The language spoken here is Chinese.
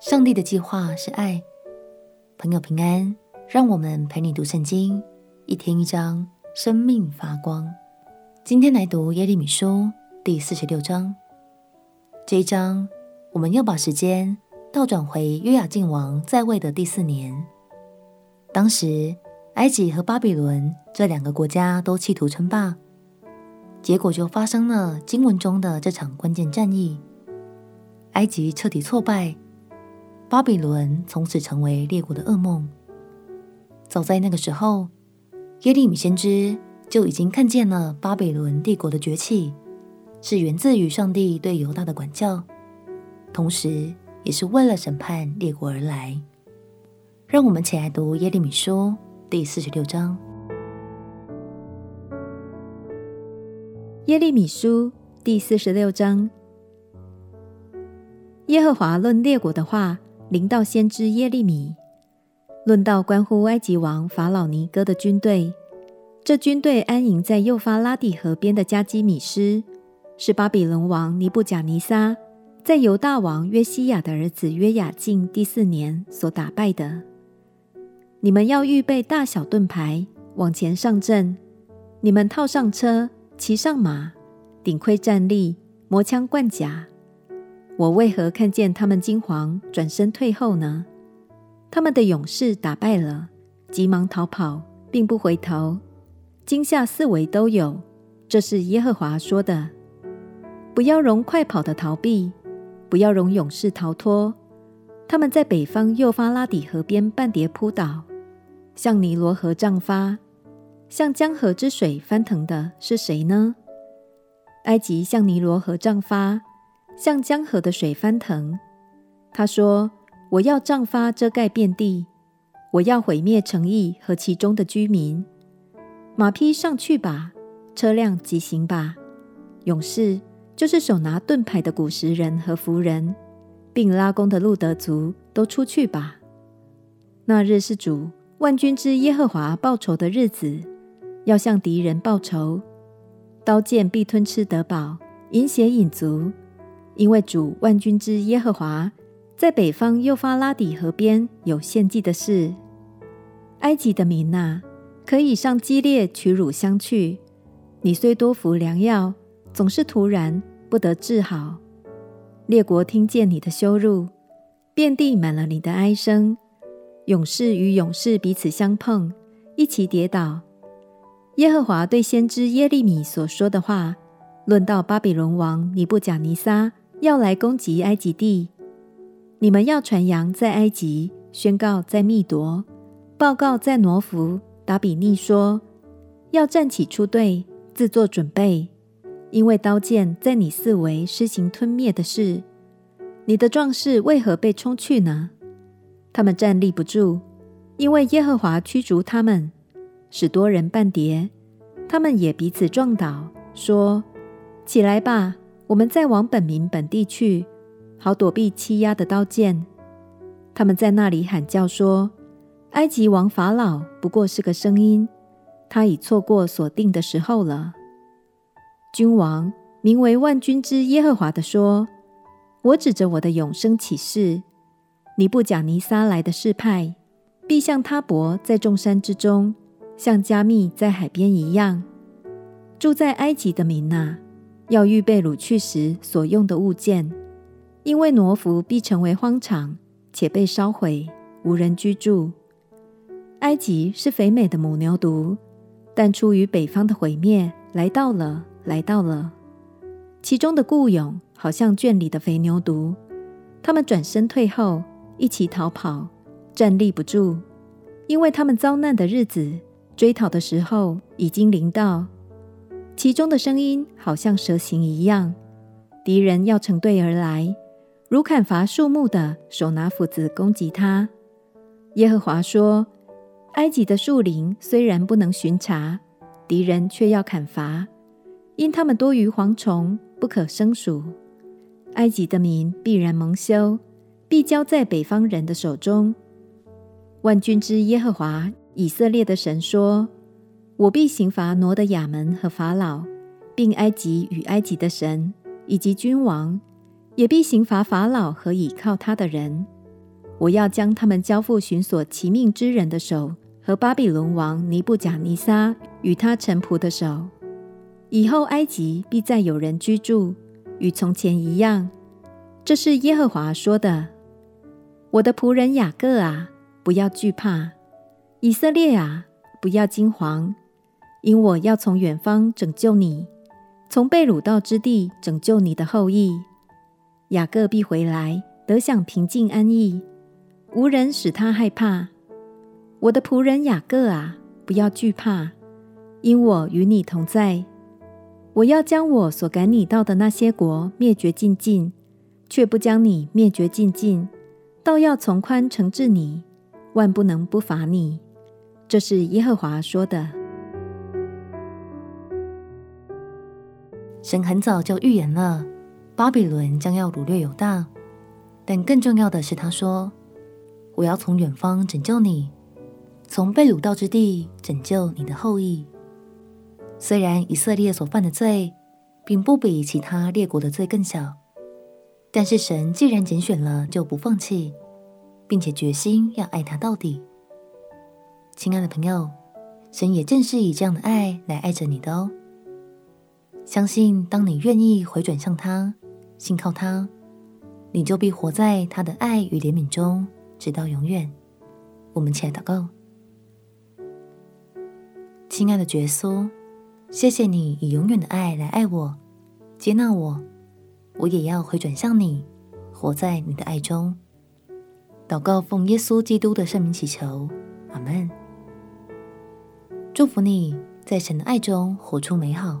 上帝的计划是爱，朋友平安，让我们陪你读圣经，一天一章，生命发光。今天来读耶利米书第四十六章。这一章，我们要把时间倒转回约雅敬王在位的第四年。当时，埃及和巴比伦这两个国家都企图称霸，结果就发生了经文中的这场关键战役。埃及彻底挫败。巴比伦从此成为列国的噩梦。早在那个时候，耶利米先知就已经看见了巴比伦帝国的崛起，是源自于上帝对犹大的管教，同时也是为了审判列国而来。让我们起来读耶利米书第四十六章。耶利米书第四十六章，耶和华论列国的话。临到先知耶利米，论到关乎埃及王法老尼哥的军队，这军队安营在幼发拉底河边的加基米斯，是巴比伦王尼布甲尼撒在犹大王约西亚的儿子约雅敬第四年所打败的。你们要预备大小盾牌，往前上阵。你们套上车，骑上马，顶盔站立，磨枪贯甲。我为何看见他们惊惶，转身退后呢？他们的勇士打败了，急忙逃跑，并不回头，惊吓四围都有。这是耶和华说的。不要容快跑的逃避，不要容勇士逃脱。他们在北方幼发拉底河边半跌扑倒，向尼罗河涨发，向江河之水翻腾的是谁呢？埃及向尼罗河涨发。像江河的水翻腾，他说：“我要涨发遮盖遍地，我要毁灭城邑和其中的居民。马匹上去吧，车辆疾行吧，勇士就是手拿盾牌的古实人和弗人，并拉弓的路德族都出去吧。那日是主万军之耶和华报仇的日子，要向敌人报仇，刀剑必吞吃得饱，饮血饮足。”因为主万军之耶和华在北方幼发拉底河边有献祭的事。埃及的民呐，可以上基列取乳香去。你虽多服良药，总是徒然不得治好。列国听见你的羞辱，遍地满了你的哀声。勇士与勇士彼此相碰，一起跌倒。耶和华对先知耶利米所说的话，论到巴比伦王尼布甲尼撒。要来攻击埃及地，你们要传扬在埃及，宣告在密夺，报告在挪弗、达比尼说：要站起出队，自作准备，因为刀剑在你四围施行吞灭的事。你的壮士为何被冲去呢？他们站立不住，因为耶和华驱逐他们，使多人半跌。他们也彼此撞倒，说：起来吧。我们再往本民本地去，好躲避欺压的刀剑。他们在那里喊叫说：“埃及王法老不过是个声音，他已错过所定的时候了。”君王名为万军之耶和华的说：“我指着我的永生起誓，尼布甲尼撒来的示派，必像他伯在众山之中，像加密在海边一样。住在埃及的民哪！”要预备掳去时所用的物件，因为挪弗必成为荒场，且被烧毁，无人居住。埃及是肥美的母牛犊，但出于北方的毁灭来到了，来到了。其中的雇佣好像圈里的肥牛犊，他们转身退后，一起逃跑，站立不住，因为他们遭难的日子，追讨的时候已经临到。其中的声音好像蛇形一样，敌人要成队而来，如砍伐树木的手拿斧子攻击他。耶和华说：“埃及的树林虽然不能巡查，敌人却要砍伐，因他们多于蝗虫，不可胜数。埃及的民必然蒙羞，必交在北方人的手中。”万军之耶和华以色列的神说。我必刑罚挪得亚门和法老，并埃及与埃及的神，以及君王，也必刑罚法老和倚靠他的人，我要将他们交付寻索其命之人的手和巴比伦王尼布甲尼撒与他臣仆的手。以后埃及必再有人居住，与从前一样。这是耶和华说的。我的仆人雅各啊，不要惧怕；以色列啊，不要惊惶，因我要从远方拯救你，从被掳到之地拯救你的后裔。雅各必回来，得享平静安逸，无人使他害怕。我的仆人雅各啊，不要惧怕，因我与你同在。我要将我所赶你到的那些国灭绝尽尽，却不将你灭绝尽尽，倒要从宽惩治你，万不能不罚你。这是耶和华说的。神很早就预言了，巴比伦将要掳掠犹大，但更重要的是，他说：“我要从远方拯救你，从被掳到之地拯救你的后裔。”虽然以色列所犯的罪，并不比其他列国的罪更小，但是神既然拣选了，就不放弃，并且决心要爱他到底。亲爱的朋友，神也正是以这样的爱来爱着你的哦。相信当你愿意回转向他，信靠他，你就必活在他的爱与怜悯中，直到永远。我们起来祷告，亲爱的耶稣。谢谢你以永远的爱来爱我，接纳我，我也要回转向你，活在你的爱中。祷告奉耶稣基督的圣名祈求，阿门。祝福你在神的爱中活出美好。